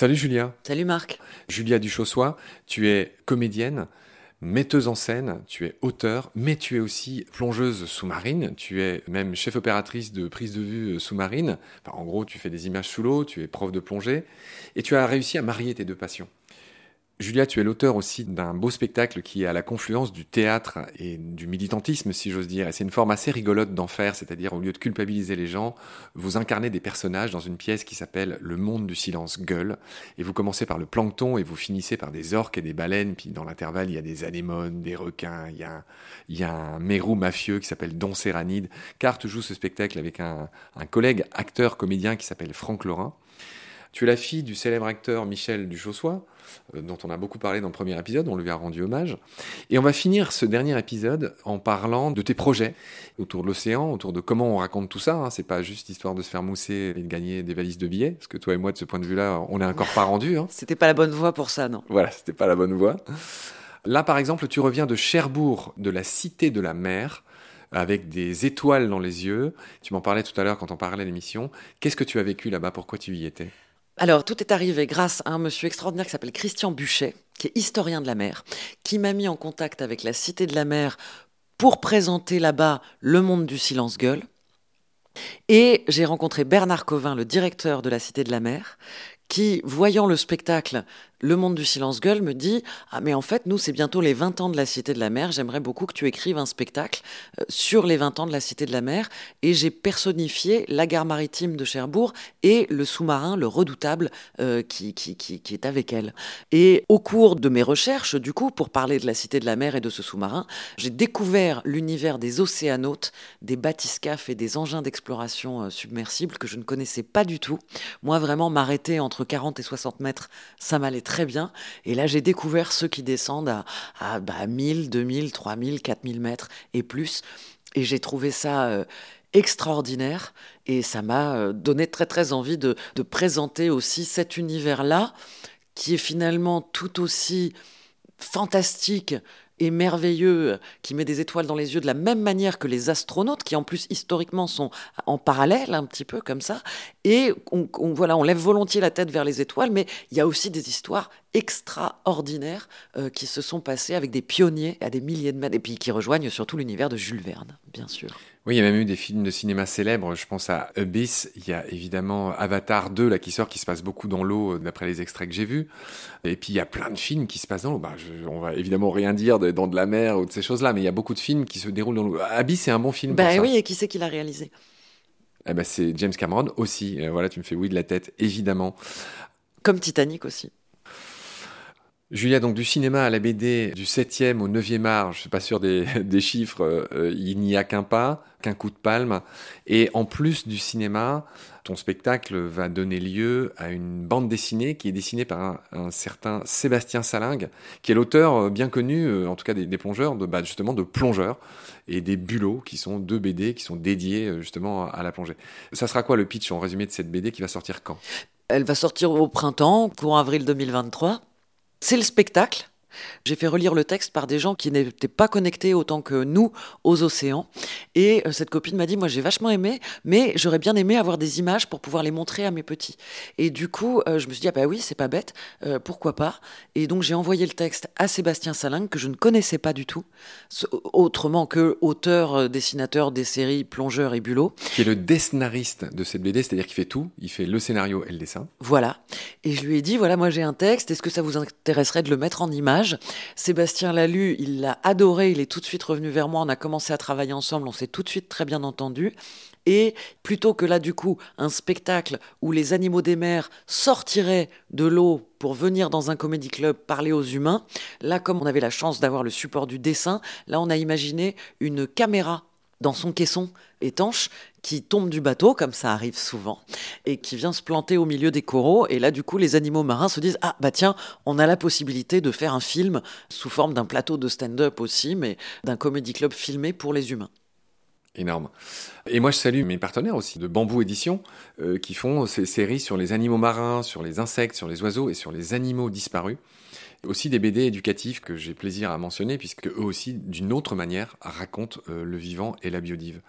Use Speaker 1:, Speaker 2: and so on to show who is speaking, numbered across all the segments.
Speaker 1: Salut Julia.
Speaker 2: Salut Marc.
Speaker 1: Julia Duchossois, tu es comédienne, metteuse en scène, tu es auteur, mais tu es aussi plongeuse sous-marine, tu es même chef opératrice de prise de vue sous-marine. en gros, tu fais des images sous l'eau, tu es prof de plongée, et tu as réussi à marier tes deux passions. Julia, tu es l'auteur aussi d'un beau spectacle qui est à la confluence du théâtre et du militantisme, si j'ose dire. Et c'est une forme assez rigolote d'en faire, c'est-à-dire au lieu de culpabiliser les gens, vous incarnez des personnages dans une pièce qui s'appelle Le monde du silence gueule. Et vous commencez par le plancton et vous finissez par des orques et des baleines. Puis dans l'intervalle, il y a des anémones, des requins, il y a un, il y a un mérou mafieux qui s'appelle Don Séranide. Carte joue ce spectacle avec un, un collègue acteur comédien qui s'appelle Franck Laurin. Tu es la fille du célèbre acteur Michel Duchossois, euh, dont on a beaucoup parlé dans le premier épisode, on lui a rendu hommage. Et on va finir ce dernier épisode en parlant de tes projets autour de l'océan, autour de comment on raconte tout ça. Hein. C'est pas juste histoire de se faire mousser et de gagner des valises de billets, parce que toi et moi, de ce point de vue-là, on n'est encore pas rendu. Hein.
Speaker 2: C'était pas la bonne voie pour ça, non
Speaker 1: Voilà, c'était pas la bonne voie. Là, par exemple, tu reviens de Cherbourg, de la Cité de la Mer, avec des étoiles dans les yeux. Tu m'en parlais tout à l'heure quand on parlait de l'émission. Qu'est-ce que tu as vécu là-bas? Pourquoi tu y étais?
Speaker 2: Alors, tout est arrivé grâce à un monsieur extraordinaire qui s'appelle Christian Buchet, qui est historien de la mer, qui m'a mis en contact avec la Cité de la mer pour présenter là-bas le monde du silence-gueule. Et j'ai rencontré Bernard Covin, le directeur de la Cité de la mer, qui, voyant le spectacle le monde du silence gueule me dit Ah, mais en fait, nous, c'est bientôt les 20 ans de la Cité de la Mer. J'aimerais beaucoup que tu écrives un spectacle euh, sur les 20 ans de la Cité de la Mer. Et j'ai personnifié la gare maritime de Cherbourg et le sous-marin, le redoutable, euh, qui, qui, qui, qui, est avec elle. Et au cours de mes recherches, du coup, pour parler de la Cité de la Mer et de ce sous-marin, j'ai découvert l'univers des océanautes, des bathyscaphes et des engins d'exploration euh, submersibles que je ne connaissais pas du tout. Moi, vraiment, m'arrêter entre 40 et 60 mètres, ça m'allait très bien. Et là, j'ai découvert ceux qui descendent à, à bah, 1000, 2000, 3000, 4000 mètres et plus. Et j'ai trouvé ça euh, extraordinaire. Et ça m'a euh, donné très, très envie de, de présenter aussi cet univers-là, qui est finalement tout aussi fantastique et merveilleux, qui met des étoiles dans les yeux de la même manière que les astronautes, qui en plus historiquement sont en parallèle un petit peu comme ça. Et on, voilà, on lève volontiers la tête vers les étoiles, mais il y a aussi des histoires extraordinaires euh, qui se sont passées avec des pionniers à des milliers de mètres, et puis qui rejoignent surtout l'univers de Jules Verne, bien sûr.
Speaker 1: Oui, il y a même eu des films de cinéma célèbres. Je pense à Abyss. Il y a évidemment Avatar 2 là qui sort, qui se passe beaucoup dans l'eau, euh, d'après les extraits que j'ai vus. Et puis il y a plein de films qui se passent dans l'eau. Bah, on va évidemment rien dire dans de la mer ou de ces choses-là, mais il y a beaucoup de films qui se déroulent dans l'eau. Abyss, c'est un bon film.
Speaker 2: Bah oui, et qui c'est qui l'a réalisé?
Speaker 1: Eh ben, c'est James Cameron aussi. Euh, voilà, tu me fais oui de la tête, évidemment.
Speaker 2: Comme Titanic aussi.
Speaker 1: Julia, donc du cinéma à la BD, du 7e au 9e art, je suis pas sûr des, chiffres, euh, il n'y a qu'un pas, qu'un coup de palme. Et en plus du cinéma, ton spectacle va donner lieu à une bande dessinée qui est dessinée par un, certain Sébastien Salingue, qui est l'auteur euh, bien connu, euh, en tout cas des, plongeurs, de, bah, justement de plongeurs et des bulots, qui sont deux BD qui sont dédiés justement à la plongée. Ça sera quoi le pitch en résumé de cette BD qui va sortir quand?
Speaker 2: Elle va sortir au printemps, courant avril 2023. C'est le spectacle. J'ai fait relire le texte par des gens qui n'étaient pas connectés autant que nous aux océans. Et euh, cette copine m'a dit, moi j'ai vachement aimé, mais j'aurais bien aimé avoir des images pour pouvoir les montrer à mes petits. Et du coup, euh, je me suis dit, ah bah oui, c'est pas bête, euh, pourquoi pas. Et donc j'ai envoyé le texte à Sébastien Salin, que je ne connaissais pas du tout, autrement que auteur, dessinateur des séries Plongeur et Bulot.
Speaker 1: Qui est le dessinariste de cette BD, c'est-à-dire qu'il fait tout, il fait le scénario et le dessin.
Speaker 2: Voilà. Et je lui ai dit, voilà, moi j'ai un texte, est-ce que ça vous intéresserait de le mettre en image? Sébastien l'a lu, il l'a adoré, il est tout de suite revenu vers moi, on a commencé à travailler ensemble, on s'est tout de suite très bien entendu. Et plutôt que là, du coup, un spectacle où les animaux des mers sortiraient de l'eau pour venir dans un comédie club parler aux humains, là, comme on avait la chance d'avoir le support du dessin, là, on a imaginé une caméra dans son caisson étanche qui tombe du bateau, comme ça arrive souvent, et qui vient se planter au milieu des coraux. Et là, du coup, les animaux marins se disent Ah, bah tiens, on a la possibilité de faire un film sous forme d'un plateau de stand-up aussi, mais d'un comédie club filmé pour les humains.
Speaker 1: Énorme. Et moi, je salue mes partenaires aussi de Bambou Édition euh, qui font ces séries sur les animaux marins, sur les insectes, sur les oiseaux et sur les animaux disparus. Aussi des BD éducatifs que j'ai plaisir à mentionner, puisque eux aussi, d'une autre manière, racontent euh, le vivant et la biodive.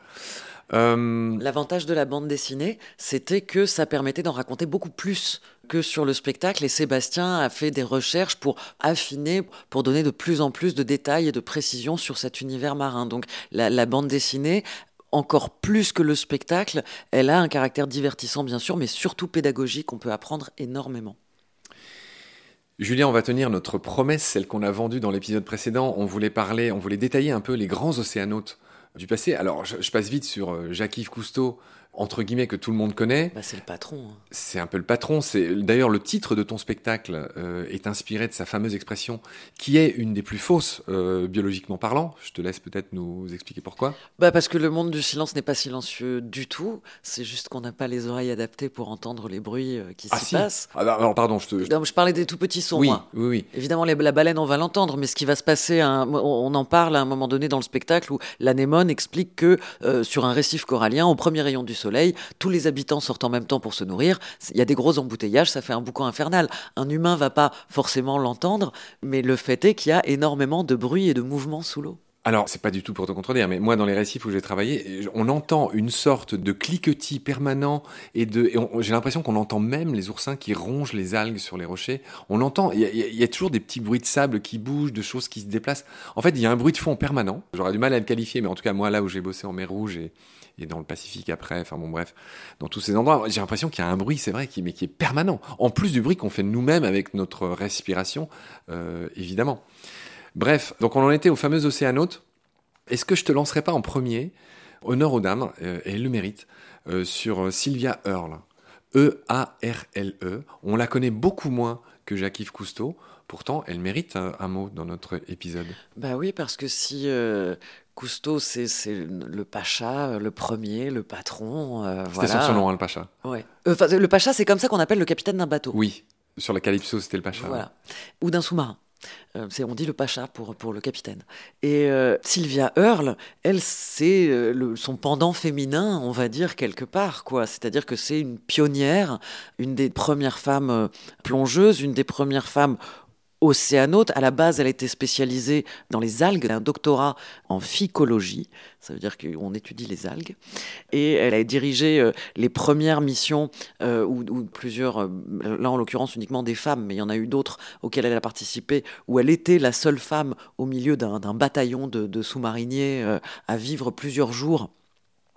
Speaker 2: Euh, L'avantage de la bande dessinée, c'était que ça permettait d'en raconter beaucoup plus que sur le spectacle. Et Sébastien a fait des recherches pour affiner, pour donner de plus en plus de détails et de précisions sur cet univers marin. Donc la bande dessinée encore plus que le spectacle, elle a un caractère divertissant bien sûr, mais surtout pédagogique, on peut apprendre énormément.
Speaker 1: Julien, on va tenir notre promesse, celle qu'on a vendue dans l'épisode précédent. On voulait parler, on voulait détailler un peu les grands océanautes du passé. Alors, je, passe vite sur euh, Jacques-Yves Cousteau, entre guillemets que tout le monde connaît.
Speaker 2: Bah, c'est le patron. Hein.
Speaker 1: C'est un peu le patron. C'est d'ailleurs le titre de ton spectacle euh, est inspiré de sa fameuse expression, qui est une des plus fausses euh, biologiquement parlant. Je te laisse peut-être nous expliquer pourquoi.
Speaker 2: Bah parce que le monde du silence n'est pas silencieux du tout. C'est juste qu'on n'a pas les oreilles adaptées pour entendre les bruits euh, qui
Speaker 1: ah,
Speaker 2: s'y passent.
Speaker 1: Ah, bah, alors pardon, je te.
Speaker 2: je parlais des tout petits sons.
Speaker 1: Oui,
Speaker 2: moi.
Speaker 1: oui, oui.
Speaker 2: Évidemment, la baleine, on va l'entendre, mais ce qui va se passer, on en parle à un moment donné dans le spectacle où l'anémone explique que sur un récif corallien, au premier rayon du soleil, tous les habitants sortent en même temps pour se nourrir, il y a des gros embouteillages, ça fait un boucan infernal. Un humain va pas forcément l'entendre, mais le fait est qu'il y a énormément de bruit et de mouvement sous l'eau.
Speaker 1: Alors, c'est pas du tout pour te contredire, mais moi, dans les récifs où j'ai travaillé, on entend une sorte de cliquetis permanent et j'ai l'impression qu'on entend même les oursins qui rongent les algues sur les rochers. On entend, il y, a toujours des petits bruits de sable qui bougent, de choses qui se déplacent. En fait, il y a un bruit de fond permanent. J'aurais du mal à le qualifier, mais en tout cas, moi, là où j'ai bossé en mer Rouge et, et dans le Pacifique après, enfin bon bref, dans tous ces endroits, j'ai l'impression qu'il y a un bruit, c'est vrai, qui, mais qui est permanent, en plus du bruit qu'on fait nous-mêmes avec notre respiration, euh, évidemment. Bref, donc on en était au fameux océanote. Est-ce que je te lancerai pas en premier, honneur aux dames, euh, et le mérite, euh, sur Sylvia Earle E-A-R-L-E. -E. On la connaît beaucoup moins que Jacques-Yves Cousteau. Pourtant, elle mérite un, mot dans notre épisode.
Speaker 2: Bah oui, parce que si Cousteau, c'est le pacha, le premier, le patron.
Speaker 1: Euh, c'était son surnom, hein, le pacha.
Speaker 2: Ouais. Euh, le pacha, c'est comme ça qu'on appelle le capitaine d'un bateau.
Speaker 1: Oui, sur le Calypso, c'était le pacha.
Speaker 2: Voilà. Ou d'un sous-marin. Euh, on dit le pacha pour, pour le capitaine. Et Sylvia Earle, elle, c'est son pendant féminin, on va dire, quelque part. quoi. C'est-à-dire que c'est une pionnière, une des premières femmes plongeuses, une des premières femmes océanote. À la base, elle était spécialisée dans les algues, elle un doctorat en phycologie, ça veut dire qu'on étudie les algues. Et elle a dirigé euh, les premières missions, euh, ou, plusieurs, euh, là en l'occurrence uniquement des femmes, mais il y en a eu d'autres auxquelles elle a participé, où elle était la seule femme au milieu d'un bataillon de, sous-mariniers à vivre plusieurs jours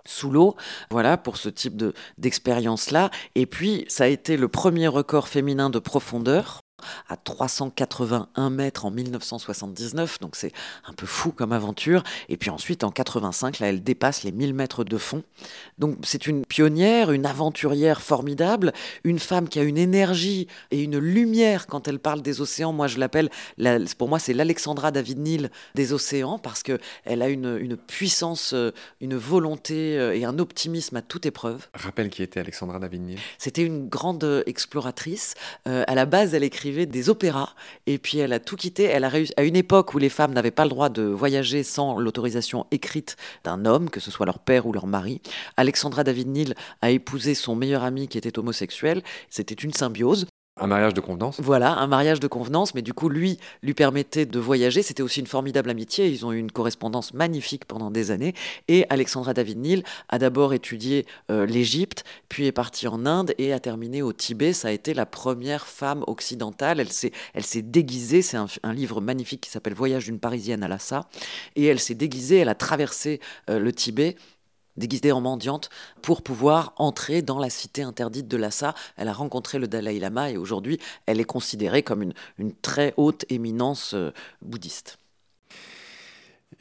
Speaker 2: sous l'eau, voilà, pour ce type d'expérience-là. Et puis, ça a été le premier record féminin de profondeur à 381 mètres en 1979, donc c'est un peu fou comme aventure. Et puis ensuite, en 85, là, elle dépasse les 1000 mètres de fond. Donc c'est une pionnière, une aventurière formidable, une femme qui a une énergie et une lumière quand elle parle des océans. Moi, je l'appelle, pour moi, c'est l'Alexandra David Neal des océans parce que elle a une, une puissance, euh, une volonté euh, et un optimisme à toute épreuve.
Speaker 1: Rappelle qui était Alexandra David Neal?
Speaker 2: C'était une grande exploratrice. Euh, à la base, elle des opéras et puis elle a tout quitté. Elle a réussi à une époque où les femmes n'avaient pas le droit de voyager sans l'autorisation écrite d'un homme, que ce soit leur père ou leur mari. Alexandra David Neal a épousé son meilleur ami qui était homosexuel. C'était une symbiose.
Speaker 1: Un mariage de convenance
Speaker 2: Voilà, un mariage de convenance, mais du coup, lui lui permettait de voyager. C'était aussi une formidable amitié. Ils ont eu une correspondance magnifique pendant des années. Et Alexandra David Neal a d'abord étudié euh, l'Égypte, puis est partie en Inde et a terminé au Tibet. Ça a été la première femme occidentale. Elle s'est, elle s'est déguisée. C'est un, livre magnifique qui s'appelle Voyage d'une Parisienne à Lhasa. Et elle s'est déguisée, elle a traversé euh, le Tibet déguisée en mendiante pour pouvoir entrer dans la cité interdite de Lhasa. Elle a rencontré le Dalai Lama et aujourd'hui, elle est considérée comme une, une très haute éminence euh, bouddhiste.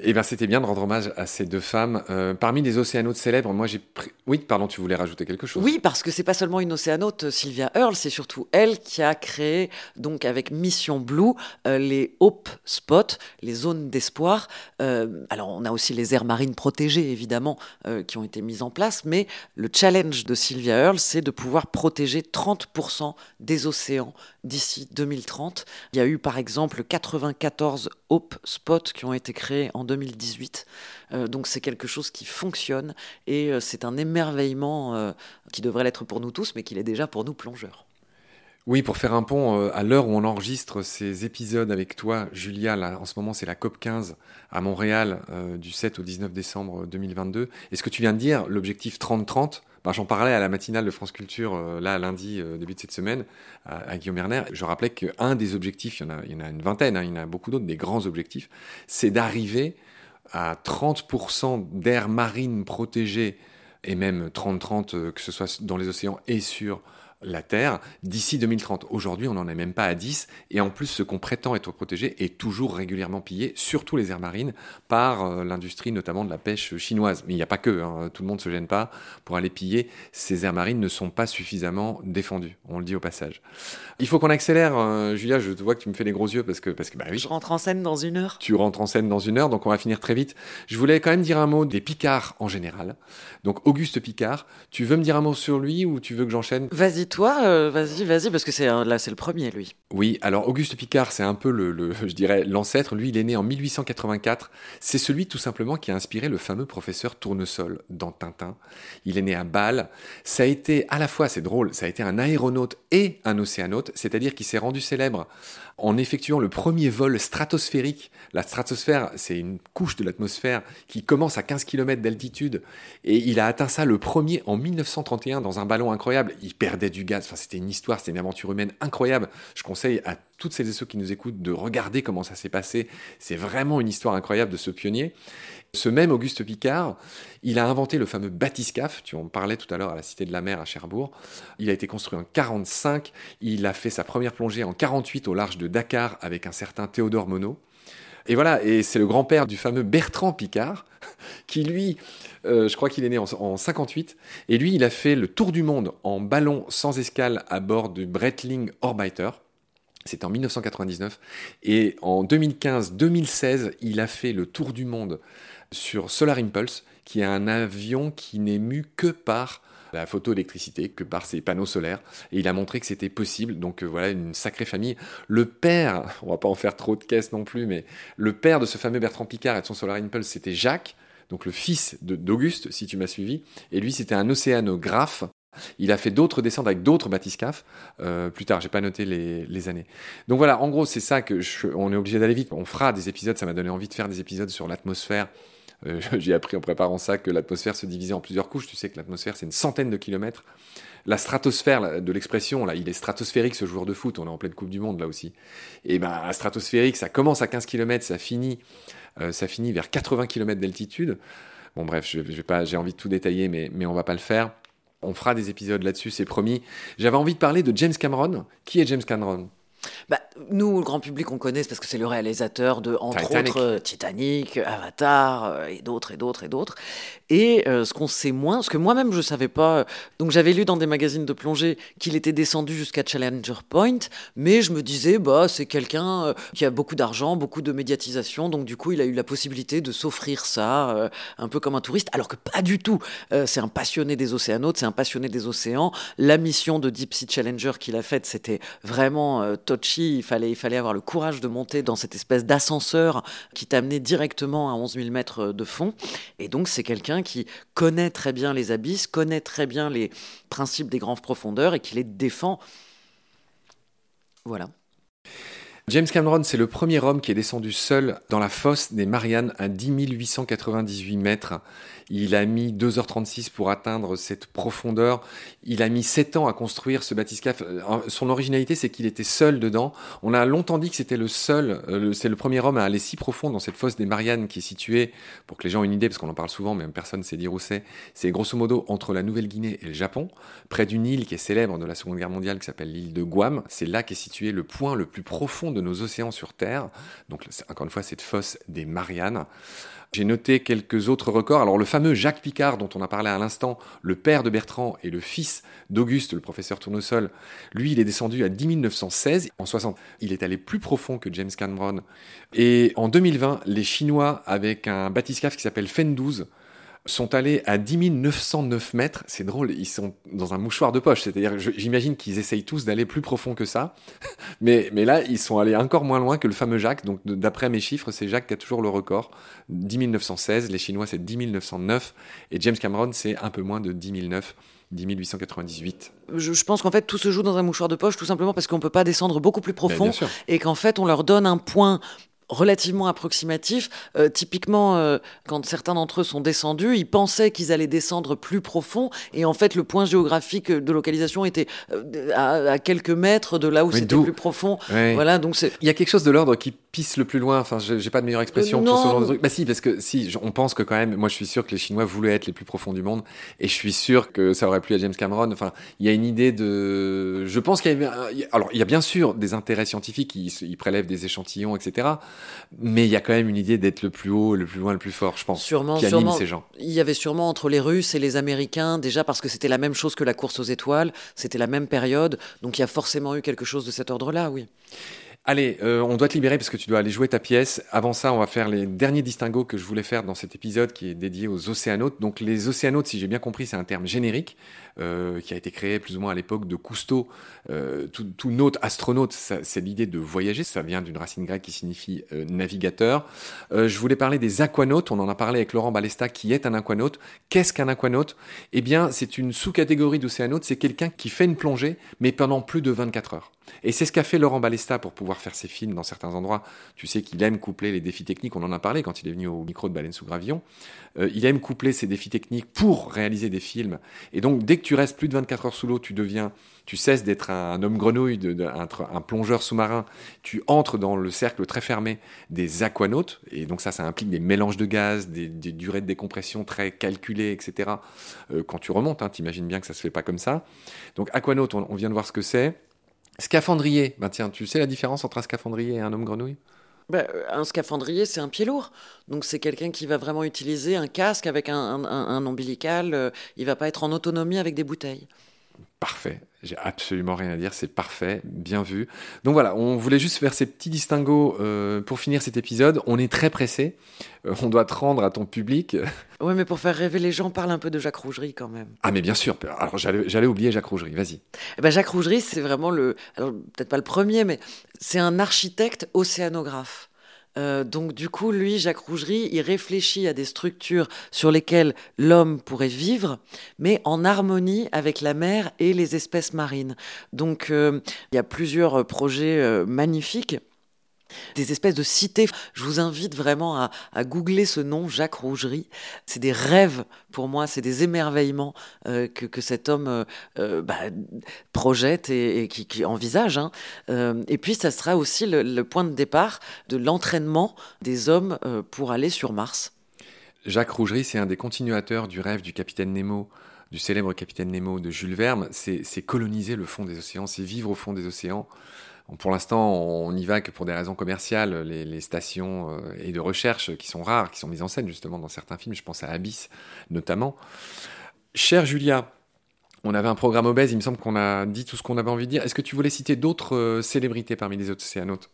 Speaker 1: Eh bien, c'était bien de rendre hommage à ces deux femmes. Euh, parmi les océanautes célèbres, moi j'ai. Oui, pardon, tu voulais rajouter quelque chose?
Speaker 2: Oui, parce que c'est pas seulement une océanote, Sylvia Earle, c'est surtout elle qui a créé, donc avec Mission Blue, euh, les Hope Spots, les zones d'espoir. Euh, alors, on a aussi les aires marines protégées, évidemment, qui ont été mises en place, mais le challenge de Sylvia Earle, c'est de pouvoir protéger 30% des océans d'ici 2030. Il y a eu, par exemple, 94 Hope Spots qui ont été créés en 2018. Euh, donc c'est quelque chose qui fonctionne et euh, c'est un émerveillement euh, qui devrait l'être pour nous tous, mais qui l'est déjà pour nous plongeurs.
Speaker 1: Oui, pour faire un pont, à l'heure où on enregistre ces épisodes avec toi, Julia, en ce moment c'est la COP 15 à Montréal du 7 au 19 décembre 2022. Et ce que tu viens de dire, l'objectif 30-30, ben, j'en parlais à la matinale de France Culture, euh, là, lundi, début de cette semaine, à, Guillaume Erner. Je rappelais qu'un des objectifs, il y en a, une vingtaine, hein, il y en a beaucoup d'autres, des grands objectifs, c'est d'arriver à 30% d'air marine protégée et même 30-30, que ce soit dans les océans et sur la Terre d'ici 2030. Aujourd'hui, on n'en est même pas à 10. Et en plus, ce qu'on prétend être protégé est toujours régulièrement pillé, surtout les aires marines, par euh, l'industrie notamment de la pêche chinoise. Mais il n'y a pas que, hein. tout le monde ne se gêne pas pour aller piller. Ces aires marines ne sont pas suffisamment défendues, on le dit au passage. Il faut qu'on accélère, euh, Julia, je te vois que tu me fais les gros yeux parce que, parce que bah oui.
Speaker 2: Je rentre en scène dans une heure.
Speaker 1: Tu rentres en scène dans une heure, donc on va finir très vite. Je voulais quand même dire un mot des Picards en général. Donc Auguste Picard, tu veux me dire un mot sur lui ou tu veux que j'enchaîne?
Speaker 2: Vas-y toi, euh, vas-y, vas-y, parce que c'est là, c'est le premier, lui.
Speaker 1: Oui, alors Auguste Picard, c'est un peu le, je dirais, l'ancêtre. Lui, il est né en 1884. C'est celui, tout simplement, qui a inspiré le fameux professeur Tournesol dans Tintin. Il est né à Bâle. Ça a été, à la fois, c'est drôle, ça a été un aéronaute et un océanote, c'est-à-dire qu'il s'est rendu célèbre en effectuant le premier vol stratosphérique. La stratosphère, c'est une couche de l'atmosphère qui commence à 15 km d'altitude et il a atteint ça le premier en 1931 dans un ballon incroyable. Il perdait du gaz, c'était une histoire, c'était une aventure humaine incroyable. Je conseille à toutes celles et ceux qui nous écoutent de regarder comment ça s'est passé. C'est vraiment une histoire incroyable de ce pionnier. Ce même Auguste Picard, il a inventé le fameux bathyscaphe, tu en parlais tout à l'heure à la Cité de la Mer à Cherbourg. Il a été construit en 45, il a fait sa première plongée en 48 au large de Dakar avec un certain Théodore Monod. Et voilà, et c'est le grand-père du fameux Bertrand Picard, qui lui, euh, je crois qu'il est né en, en, 58, et lui, il a fait le tour du monde en ballon sans escale à bord du Breitling Orbiter. C'était en 1999. Et en 2015-2016, il a fait le tour du monde sur Solar Impulse, qui est un avion qui n'est mu que par la photoélectricité, que par ses panneaux solaires. Et il a montré que c'était possible. Donc euh, voilà, une sacrée famille. Le père, on va pas en faire trop de caisses non plus, mais le père de ce fameux Bertrand Picard et de son Solar Impulse, c'était Jacques, donc le fils d'Auguste, si tu m'as suivi. Et lui, c'était un océanographe. Il a fait d'autres descentes avec d'autres bathyscaphes euh, plus tard. J'ai pas noté les, années. Donc voilà, en gros, c'est ça que on est obligé d'aller vite. On fera des épisodes. Ça m'a donné envie de faire des épisodes sur l'atmosphère euh, j'ai appris en préparant ça que l'atmosphère se divisait en plusieurs couches. Tu sais que l'atmosphère, c'est une centaine de kilomètres. La stratosphère de l'expression, là, il est stratosphérique ce joueur de foot. On est en pleine Coupe du Monde là aussi. Et ben, stratosphérique, ça commence à 15 km, ça finit, euh, ça finit vers 80 km d'altitude. Bon, bref, vais pas, j'ai envie de tout détailler, mais, mais on va pas le faire. On fera des épisodes là-dessus, c'est promis. J'avais envie de parler de James Cameron. Qui est James Cameron?
Speaker 2: Bah, nous, le grand public, on connaît parce que c'est le réalisateur de, entre autres, euh, Titanic, Avatar euh, et d'autres et d'autres et d'autres. Et euh, ce qu'on sait moins, ce que moi-même je savais pas, donc j'avais lu dans des magazines de plongée qu'il était descendu jusqu'à Challenger Point, mais je me disais, bah, c'est quelqu'un qui a beaucoup d'argent, beaucoup de médiatisation, donc du coup, il a eu la possibilité de s'offrir ça, un peu comme un touriste, alors que pas du tout. c'est un passionné des océanautes, c'est un passionné des océans. La mission de Deep Sea Challenger qu'il a faite, c'était vraiment il fallait, il fallait avoir le courage de monter dans cette espèce d'ascenseur qui t'amenait directement à 11 000 mètres de fond. Et donc, c'est quelqu'un qui connaît très bien les abysses, connaît très bien les principes des grandes profondeurs et qui les défend. Voilà.
Speaker 1: James Cameron, c'est le premier homme qui est descendu seul dans la fosse des Mariannes à 10 898 mètres. Il a mis 2h36 pour atteindre cette profondeur. Il a mis 7 ans à construire ce bathyscaphe. Euh, son originalité, c'est qu'il était seul dedans. On a longtemps dit que c'était le seul, euh, c'est le premier homme à aller si profond dans cette fosse des Mariannes qui est située, pour que les gens aient une idée, parce qu'on en parle souvent, mais personne ne sait dire où c'est, c'est grosso modo entre la Nouvelle-Guinée et le Japon, près d'une île qui est célèbre de la Seconde Guerre mondiale qui s'appelle l'île de Guam. C'est là qu'est situé le point le plus profond de nos océans sur Terre. Donc, encore une fois, cette fosse des Mariannes. J'ai noté quelques autres records. Alors, le fameux Jacques Picard, dont on a parlé à l'instant, le père de Bertrand et le fils d'Auguste, le professeur Tournesol, lui, il est descendu à 10 916. En 60, il est allé plus profond que James Cameron. Et en 2020, les Chinois, avec un bathyscaphe qui s'appelle Fen 12, sont allés à 10 909 mètres. C'est drôle, ils sont dans un mouchoir de poche. C'est-à-dire, j'imagine qu'ils essayent tous d'aller plus profond que ça. mais, mais là, ils sont allés encore moins loin que le fameux Jacques. Donc, d'après mes chiffres, c'est Jacques qui a toujours le record. 10 916. Les Chinois, c'est 10 909. Et James Cameron, c'est un peu moins de 10 009. 10 898.
Speaker 2: Je, je pense qu'en fait, tout se joue dans un mouchoir de poche, tout simplement parce qu'on ne peut pas descendre beaucoup plus
Speaker 1: Ben,
Speaker 2: profond et qu'en fait, on leur donne un point relativement approximatif. Euh, typiquement, euh, quand certains d'entre eux sont descendus, ils pensaient qu'ils allaient descendre plus profond, et en fait, le point géographique de localisation était euh, à, à quelques mètres de là où c'était plus profond.
Speaker 1: Ouais.
Speaker 2: Voilà, donc
Speaker 1: Il y a quelque chose de l'ordre qui pisse le plus loin. Enfin, j'ai pas de meilleure expression
Speaker 2: Euh,
Speaker 1: pour ce genre de truc. Bah si, parce que si, on pense que quand même, moi je suis sûr que les Chinois voulaient être les plus profonds du monde, et je suis sûr que ça aurait plu à James Cameron. Enfin, il y a une idée de, je pense qu'il y a, il y a- alors il y a bien sûr des intérêts scientifiques, ils, ils prélèvent des échantillons, etc. Mais il y a quand même une idée d'être le plus haut, le plus loin, le plus fort, je pense,
Speaker 2: Sûrement,
Speaker 1: qui anime
Speaker 2: sûrement.
Speaker 1: ces gens.
Speaker 2: Il y avait sûrement entre les Russes et les Américains, déjà parce que c'était la même chose que la course aux étoiles, c'était la même période, donc il y a forcément eu quelque chose de cet ordre-là, oui.
Speaker 1: Allez, euh, on doit te libérer parce que tu dois aller jouer ta pièce. Avant ça, on va faire les derniers distinguos que je voulais faire dans cet épisode qui est dédié aux océanautes. Donc les océanautes, si j'ai bien compris, c'est un terme générique euh, qui a été créé plus ou moins à l'époque de Cousteau. Euh, tout, tout naute, astronaute, c'est l'idée de voyager. Ça vient d'une racine grecque qui signifie euh, navigateur. Je voulais parler des aquanautes. On en a parlé avec Laurent Balesta, qui est un aquanaute. Qu'est-ce qu'un aquanaute Eh bien, c'est une sous-catégorie d'océanaute. C'est quelqu'un qui fait une plongée, mais pendant plus de 24 heures. Et c'est ce qu'a fait Laurent Balesta pour pouvoir faire ses films dans certains endroits. Tu sais qu'il aime coupler les défis techniques, on en a parlé quand il est venu au micro de Baleine sous Gravillon. Euh, il aime coupler ces défis techniques pour réaliser des films. Et donc, dès que tu restes plus de 24 heures sous l'eau, tu deviens, tu cesses d'être un, homme grenouille, de, un, plongeur sous-marin. Tu entres dans le cercle très fermé des aquanautes. Et donc, ça, ça implique des mélanges de gaz, des, durées de décompression très calculées, etc. Euh, quand tu remontes, hein, t'imagines bien que ça se fait pas comme ça. Donc, aquanaute, on, on vient de voir ce que c'est. Scaphandrier, ben tiens, tu sais la différence entre un scaphandrier et un homme grenouille?
Speaker 2: Bah, euh, un scaphandrier, c'est un pied lourd. Donc c'est quelqu'un qui va vraiment utiliser un casque avec un, un- un- un ombilical. euh, il va pas être en autonomie avec des bouteilles.
Speaker 1: Parfait, j'ai absolument rien à dire, c'est parfait, bien vu. Donc voilà, on voulait juste faire ces petits distinguos euh, pour finir cet épisode. On est très pressé, Euh, on doit te rendre à ton public.
Speaker 2: Ouais, mais pour faire rêver les gens, parle un peu de Jacques Rougerie quand même.
Speaker 1: Ah mais bien sûr, alors j'allais j'allais oublier Jacques Rougerie, vas-y.
Speaker 2: Eh ben, Jacques Rougerie, c'est vraiment le. Alors, peut-être pas le premier, mais c'est un architecte océanographe. Euh, donc, du coup, lui, Jacques Rougerie, il réfléchit à des structures sur lesquelles l'homme pourrait vivre, mais en harmonie avec la mer et les espèces marines. Donc, euh, il y a plusieurs euh, projets magnifiques. Des espèces de cités. Je vous invite vraiment à, googler ce nom, Jacques Rougerie. C'est des rêves pour moi, c'est des émerveillements euh, que, cet homme euh, euh, bah, projette et, qui, envisage. hein. Et puis, ça sera aussi le, le point de départ de l'entraînement des hommes pour aller sur Mars.
Speaker 1: Jacques Rougerie, c'est un des continuateurs du rêve du capitaine Nemo, du célèbre capitaine Nemo de Jules Verne. C'est coloniser le fond des océans, c'est vivre au fond des océans. Pour l'instant, on n'y va que pour des raisons commerciales. Les, stations euh, et de recherche qui sont rares, qui sont mises en scène justement dans certains films, je pense à Abyss notamment. Chère Julia, on avait un programme obèse, il me semble qu'on a dit tout ce qu'on avait envie de dire. Est-ce que tu voulais citer d'autres euh, célébrités parmi les océanautes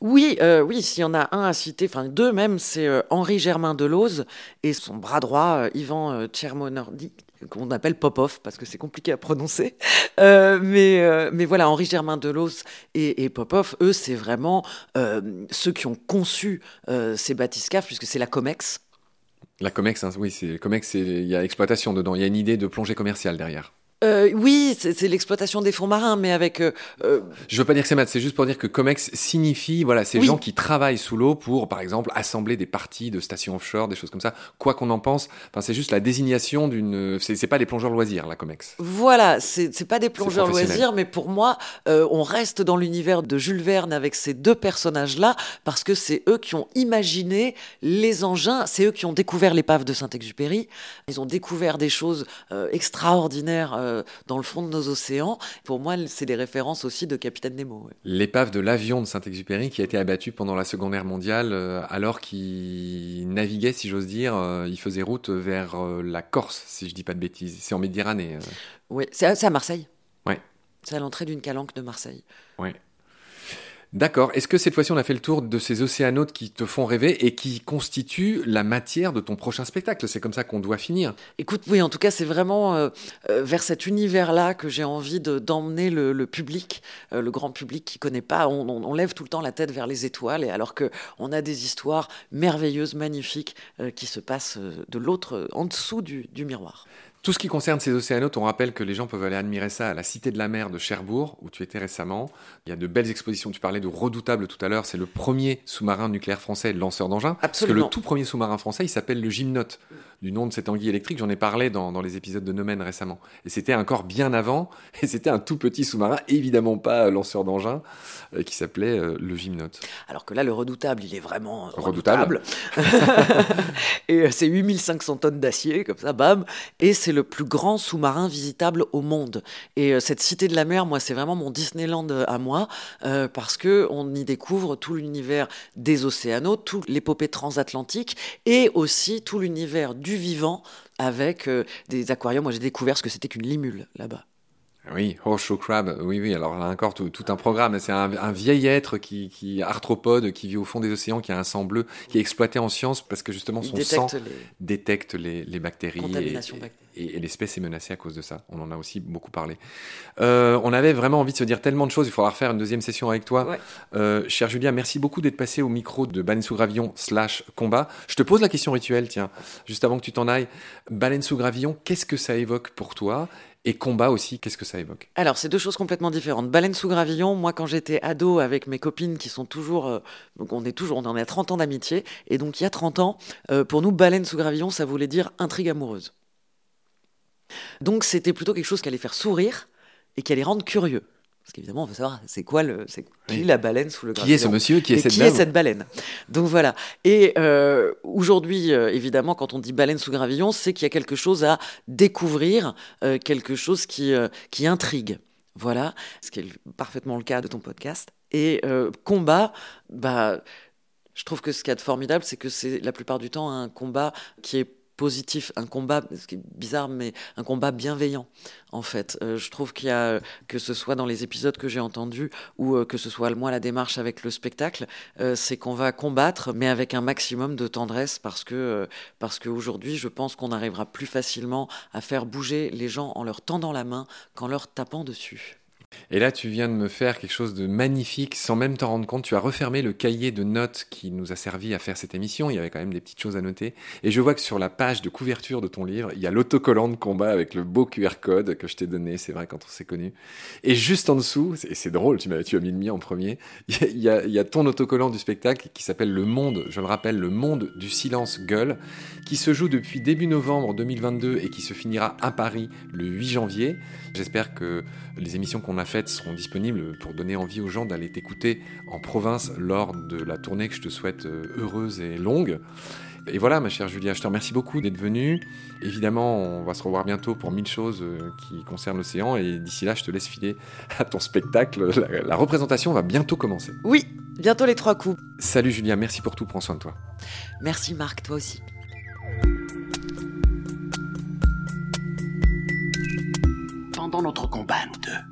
Speaker 2: Oui, euh, oui, s'il y en a un à citer, enfin deux même, c'est euh, Henri Germain Delose et son bras droit, euh, Ivan euh, Tchermonordi, qu'on appelle Popov parce que c'est compliqué à prononcer. Mais, mais voilà, Henri Germain Delose et, et Popov, eux, c'est vraiment ceux qui ont conçu ces bathyscaphes, puisque c'est la COMEX.
Speaker 1: La Comex, hein, oui, c'est Comex, il y a exploitation dedans, il y a une idée de plongée commerciale derrière.
Speaker 2: Euh, oui, c'est l'exploitation des fonds marins, mais avec euh, euh,
Speaker 1: Je veux pas dire que c'est maths, c'est juste pour dire que COMEX signifie, voilà, ces
Speaker 2: Oui.
Speaker 1: gens qui travaillent sous l'eau pour, par exemple, assembler des parties de stations offshore, des choses comme ça. Quoi qu'on en pense, enfin, c'est juste la désignation d'une, c'est pas des plongeurs loisirs, la COMEX.
Speaker 2: Voilà, c'est pas des plongeurs loisirs, mais pour moi, euh, on reste dans l'univers de Jules Verne avec ces deux personnages-là, parce que c'est eux qui ont imaginé les engins, c'est eux qui ont découvert l'épave de Saint-Exupéry, ils ont découvert des choses euh, extraordinaires euh, dans le fond de nos océans. Pour moi, c'est des références aussi de Capitaine Nemo. ouais.
Speaker 1: L'épave de l'avion de Saint-Exupéry qui a été abattu pendant la Seconde Guerre mondiale, euh, alors qu'il naviguait, si j'ose dire, euh, il faisait route vers la Corse, si je dis pas de bêtises. C'est en Méditerranée.
Speaker 2: Oui, c'est à, Marseille.
Speaker 1: Ouais.
Speaker 2: C'est à l'entrée d'une calanque de Marseille.
Speaker 1: D'accord. Est-ce que cette fois-ci on a fait le tour de ces océanautes qui te font rêver et qui constituent la matière de ton prochain spectacle? C'est comme ça qu'on doit finir.
Speaker 2: Écoute, oui, en tout cas, c'est vraiment euh, euh, vers cet univers-là que j'ai envie de- d'emmener le, public, euh, le grand public qui connaît pas. On, lève tout le temps la tête vers les étoiles, et alors que on a des histoires merveilleuses, magnifiques, qui se passent de l'autre, en dessous du miroir.
Speaker 1: Tout ce qui concerne ces océanautes, on rappelle que les gens peuvent aller admirer ça à la Cité de la Mer de Cherbourg, où tu étais récemment. Il y a de belles expositions. Tu parlais de Redoutable tout à l'heure. C'est le premier sous-marin nucléaire français lanceur d'engins. Parce que le tout premier sous-marin français, il s'appelle le Gymnote, du nom de cette anguille électrique. J'en ai parlé dans, dans, les épisodes de Nomen récemment. Et c'était encore bien avant. Et c'était un tout petit sous-marin, évidemment pas lanceur d'engins, euh, qui s'appelait euh, le Gymnote.
Speaker 2: Alors que là, le Redoutable, il est vraiment redoutable. et euh, c'est 8500 tonnes d'acier, comme ça, bam. Et c'est le plus grand sous-marin visitable au monde. Et euh, cette cité de la mer, moi, c'est vraiment mon Disneyland euh, à moi, euh, parce que on y découvre tout l'univers des océanos, toute l'épopée transatlantique, et aussi tout l'univers du vivant avec des aquariums. Moi, j'ai découvert ce que c'était qu'une limule là-bas.
Speaker 1: Oui, Horseshoe Crab, oui, oui, alors là encore tout, un programme. C'est un, vieil être qui, qui, arthropode, qui vit au fond des océans, qui a un sang bleu, qui est exploité en science parce que justement son sang détecte les, bactéries. Et, et, l'espèce est menacée à cause de ça. On en a aussi beaucoup parlé. Euh, on avait vraiment envie de se dire tellement de choses. Il faudra refaire une deuxième session avec toi. Euh, cher Julia, merci beaucoup d'être passé au micro de Baleine sous gravillon slash combat. Je te pose la question rituelle, tiens, juste avant que tu t'en ailles. Baleine sous gravillon, qu'est-ce que ça évoque pour toi? Et combat aussi, qu'est-ce que ça évoque?
Speaker 2: Alors, c'est deux choses complètement différentes. Baleine sous gravillon, moi, quand j'étais ado avec mes copines qui sont toujours. Euh, donc, on est toujours. On en a 30 ans d'amitié. Et donc, il y a 30 ans, euh, pour nous, baleine sous gravillon, ça voulait dire intrigue amoureuse. Donc, c'était plutôt quelque chose qui allait faire sourire et qui allait rendre curieux. Parce qu'évidemment, on veut savoir, c'est quoi le, c'est qui la baleine sous le gravillon
Speaker 1: Qui est ce monsieur Qui est cette
Speaker 2: qui est cette baleine Donc voilà. Et euh, aujourd'hui, euh, évidemment, quand on dit baleine sous gravillon, c'est qu'il y a quelque chose à découvrir, euh, quelque chose qui, qui intrigue. Voilà, ce qui est parfaitement le cas de ton podcast. Et combat, bah, je trouve que ce qui est formidable, c'est que c'est la plupart du temps un combat qui est positif, un combat, ce qui est bizarre, mais un combat bienveillant, en fait. Euh, je trouve qu'il y a, que ce soit dans les épisodes que j'ai entendus, ou euh, que ce soit moi la démarche avec le spectacle, euh, c'est qu'on va combattre, mais avec un maximum de tendresse, parce que parce qu'aujourd'hui, je pense qu'on arrivera plus facilement à faire bouger les gens en leur tendant la main qu'en leur tapant dessus.
Speaker 1: Et là, tu viens de me faire quelque chose de magnifique sans même t'en rendre compte. Tu as refermé le cahier de notes qui nous a servi à faire cette émission. Il y avait quand même des petites choses à noter. Et je vois que sur la page de couverture de ton livre, il y a l'autocollant de combat avec le beau QR code que je t'ai donné, c'est vrai, quand on s'est connu. Et juste en dessous, et c'est drôle, tu m'as, tu as mis le mien en premier, il y, a, il y a ton autocollant du spectacle qui s'appelle Le Monde, je le rappelle, Le Monde du silence gueule, qui se joue depuis début novembre 2022 et qui se finira à Paris le 8 janvier. J'espère que les émissions qu'on a faites seront disponibles pour donner envie aux gens d'aller t'écouter en province lors de la tournée que je te souhaite euh, heureuse et longue. Et voilà, ma chère Julia, je te remercie beaucoup d'être venue. Évidemment, on va se revoir bientôt pour mille choses euh, qui concernent l'océan. Et d'ici là, je te laisse filer à ton spectacle. La, la, représentation va bientôt commencer.
Speaker 2: Oui, bientôt les trois coups.
Speaker 1: Salut Julia, merci pour tout. Prends soin de toi.
Speaker 2: Merci Marc, toi aussi.
Speaker 3: Pendant notre combat, nous deux,